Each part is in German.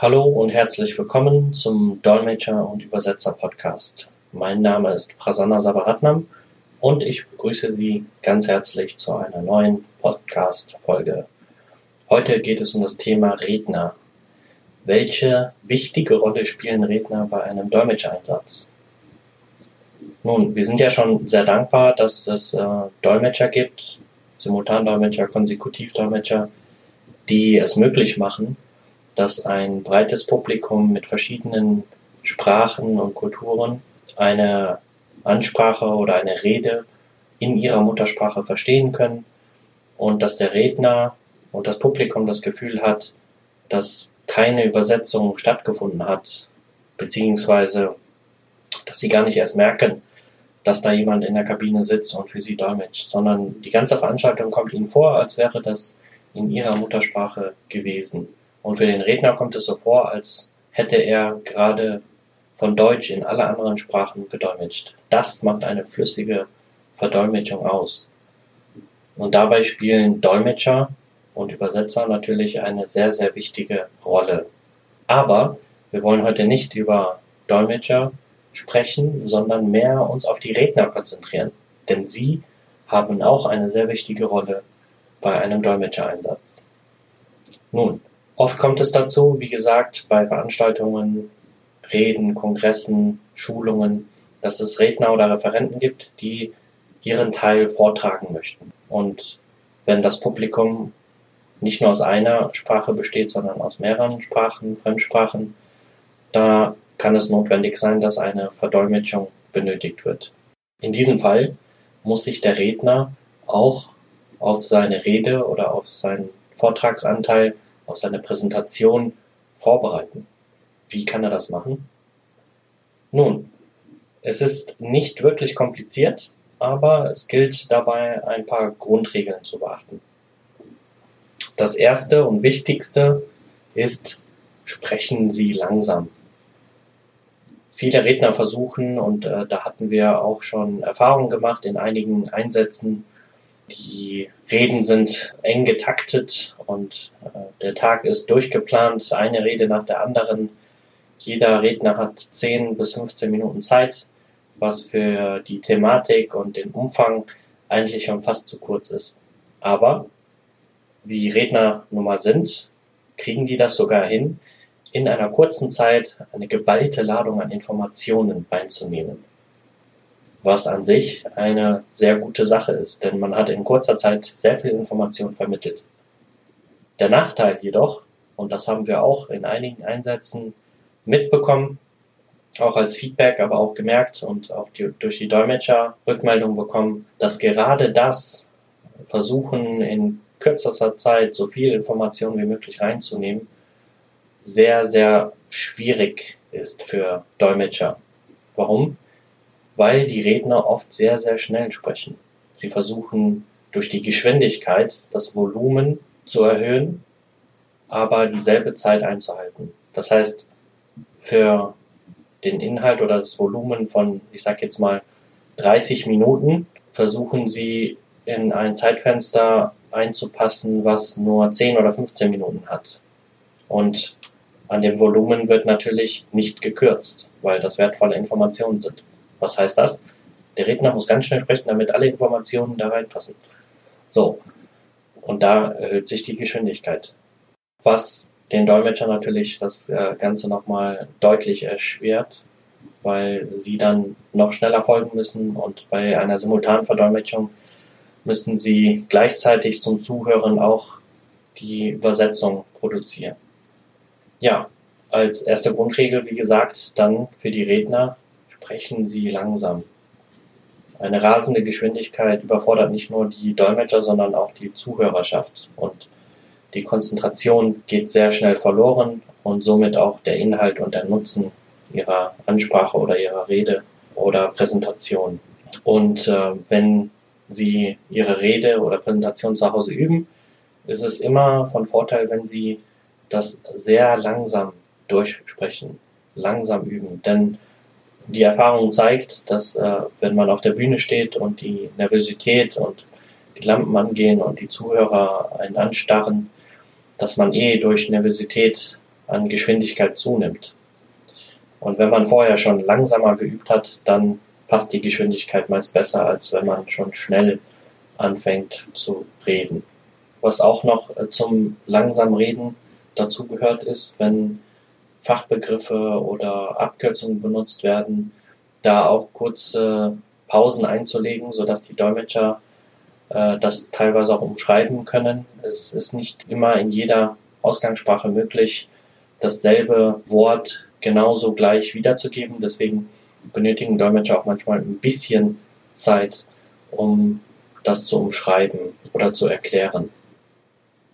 Hallo und herzlich willkommen zum Dolmetscher und Übersetzer Podcast. Mein Name ist Prasanna Sabaratnam und ich begrüße Sie ganz herzlich zu einer neuen Podcast-Folge. Heute geht es um das Thema Redner. Welche wichtige Rolle spielen Redner bei einem Dolmetschereinsatz? Nun, wir sind ja schon sehr dankbar, dass es äh, Dolmetscher gibt, Simultandolmetscher, Konsekutivdolmetscher, die es möglich machen, dass ein breites Publikum mit verschiedenen Sprachen und Kulturen eine Ansprache oder eine Rede in ihrer Muttersprache verstehen können und dass der Redner und das Publikum das Gefühl hat, dass keine Übersetzung stattgefunden hat, beziehungsweise dass sie gar nicht erst merken, dass da jemand in der Kabine sitzt und für sie dolmetscht, sondern die ganze Veranstaltung kommt ihnen vor, als wäre das in ihrer Muttersprache gewesen. Und für den Redner kommt es so vor, als hätte er gerade von Deutsch in alle anderen Sprachen gedolmetscht. Das macht eine flüssige Verdolmetschung aus. Und dabei spielen Dolmetscher und Übersetzer natürlich eine sehr, sehr wichtige Rolle. Aber wir wollen heute nicht über Dolmetscher sprechen, sondern mehr uns auf die Redner konzentrieren. Denn sie haben auch eine sehr wichtige Rolle bei einem Dolmetschereinsatz. Nun, oft kommt es dazu, wie gesagt, bei Veranstaltungen, Reden, Kongressen, Schulungen, dass es Redner oder Referenten gibt, die ihren Teil vortragen möchten. Und wenn das Publikum nicht nur aus einer Sprache besteht, sondern aus mehreren Sprachen, Fremdsprachen, da kann es notwendig sein, dass eine Verdolmetschung benötigt wird. In diesem Fall muss sich der Redner auch auf seine Rede oder auf seinen Vortragsanteil, auf seine Präsentation vorbereiten. Wie kann er das machen? Nun, es ist nicht wirklich kompliziert, aber es gilt dabei ein paar Grundregeln zu beachten. Das erste und wichtigste ist, sprechen Sie langsam viele Redner versuchen, und äh, da hatten wir auch schon Erfahrungen gemacht in einigen Einsätzen, die Reden sind eng getaktet und äh, der Tag ist durchgeplant, eine Rede nach der anderen. Jeder Redner hat 10 bis 15 Minuten Zeit, was für die Thematik und den Umfang eigentlich schon fast zu kurz ist. Aber wie Redner nun mal sind, kriegen die das sogar hin, in einer kurzen Zeit eine geballte Ladung an Informationen reinzunehmen. Was an sich eine sehr gute Sache ist, denn man hat in kurzer Zeit sehr viel Information vermittelt. Der Nachteil jedoch, und das haben wir auch in einigen Einsätzen mitbekommen, auch als Feedback, aber auch gemerkt und auch die, durch die Dolmetscher Rückmeldung bekommen, dass gerade das Versuchen in kürzester Zeit so viel Information wie möglich reinzunehmen, sehr, sehr schwierig ist für Dolmetscher. Warum? Weil die Redner oft sehr, sehr schnell sprechen. Sie versuchen durch die Geschwindigkeit das Volumen zu erhöhen, aber dieselbe Zeit einzuhalten. Das heißt, für den Inhalt oder das Volumen von, ich sag jetzt mal, 30 Minuten versuchen sie in ein Zeitfenster einzupassen, was nur 10 oder 15 Minuten hat. Und an dem Volumen wird natürlich nicht gekürzt, weil das wertvolle Informationen sind. Was heißt das? Der Redner muss ganz schnell sprechen, damit alle Informationen da reinpassen. So. Und da erhöht sich die Geschwindigkeit. Was den Dolmetscher natürlich das äh, Ganze nochmal deutlich erschwert, weil sie dann noch schneller folgen müssen und bei einer simultanen Verdolmetschung müssen sie gleichzeitig zum Zuhören auch die Übersetzung produzieren. Ja, als erste Grundregel, wie gesagt, dann für die Redner, sprechen Sie langsam. Eine rasende Geschwindigkeit überfordert nicht nur die Dolmetscher, sondern auch die Zuhörerschaft. Und die Konzentration geht sehr schnell verloren und somit auch der Inhalt und der Nutzen ihrer Ansprache oder ihrer Rede oder Präsentation. Und äh, wenn Sie Ihre Rede oder Präsentation zu Hause üben, ist es immer von Vorteil, wenn Sie das sehr langsam durchsprechen, langsam üben. Denn die Erfahrung zeigt, dass äh, wenn man auf der Bühne steht und die Nervosität und die Lampen angehen und die Zuhörer einen anstarren, dass man eh durch Nervosität an Geschwindigkeit zunimmt. Und wenn man vorher schon langsamer geübt hat, dann passt die Geschwindigkeit meist besser, als wenn man schon schnell anfängt zu reden. Was auch noch äh, zum langsam Reden dazugehört ist, wenn Fachbegriffe oder Abkürzungen benutzt werden, da auch kurze Pausen einzulegen, sodass die Dolmetscher äh, das teilweise auch umschreiben können. Es ist nicht immer in jeder Ausgangssprache möglich, dasselbe Wort genauso gleich wiederzugeben. Deswegen benötigen Dolmetscher auch manchmal ein bisschen Zeit, um das zu umschreiben oder zu erklären.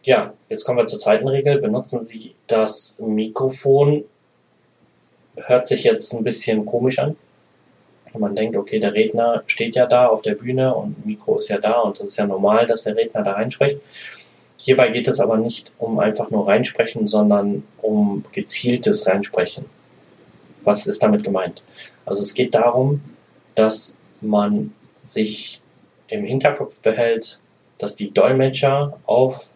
Ja, jetzt kommen wir zur zweiten Regel. Benutzen Sie das Mikrofon. Hört sich jetzt ein bisschen komisch an. Man denkt, okay, der Redner steht ja da auf der Bühne und Mikro ist ja da und es ist ja normal, dass der Redner da reinspricht. Hierbei geht es aber nicht um einfach nur reinsprechen, sondern um gezieltes Reinsprechen. Was ist damit gemeint? Also es geht darum, dass man sich im Hinterkopf behält, dass die Dolmetscher auf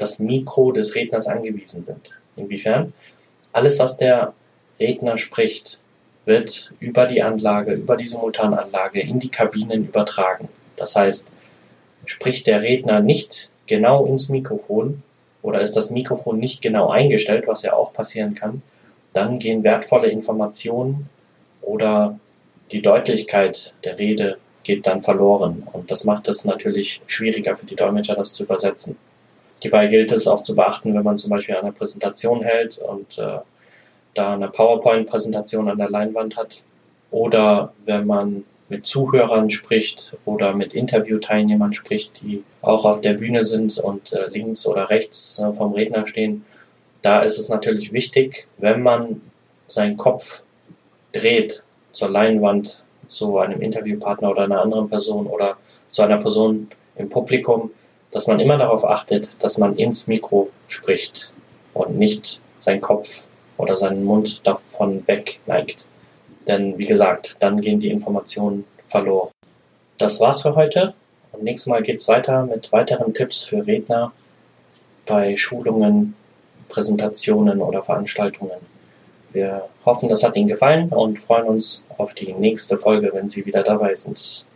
das Mikro des Redners angewiesen sind. Inwiefern? Alles, was der Redner spricht, wird über die Anlage, über die Simultananlage in die Kabinen übertragen. Das heißt, spricht der Redner nicht genau ins Mikrofon oder ist das Mikrofon nicht genau eingestellt, was ja auch passieren kann, dann gehen wertvolle Informationen oder die Deutlichkeit der Rede geht dann verloren. Und das macht es natürlich schwieriger für die Dolmetscher, das zu übersetzen. Hierbei gilt es auch zu beachten, wenn man zum Beispiel eine Präsentation hält und äh, da eine PowerPoint-Präsentation an der Leinwand hat oder wenn man mit Zuhörern spricht oder mit Interviewteilnehmern spricht, die auch auf der Bühne sind und äh, links oder rechts äh, vom Redner stehen. Da ist es natürlich wichtig, wenn man seinen Kopf dreht zur Leinwand, zu einem Interviewpartner oder einer anderen Person oder zu einer Person im Publikum, dass man immer darauf achtet, dass man ins Mikro spricht und nicht seinen Kopf oder seinen Mund davon weg neigt. Denn wie gesagt, dann gehen die Informationen verloren. Das war's für heute und nächstes Mal geht's weiter mit weiteren Tipps für Redner bei Schulungen, Präsentationen oder Veranstaltungen. Wir hoffen, das hat Ihnen gefallen und freuen uns auf die nächste Folge, wenn Sie wieder dabei sind.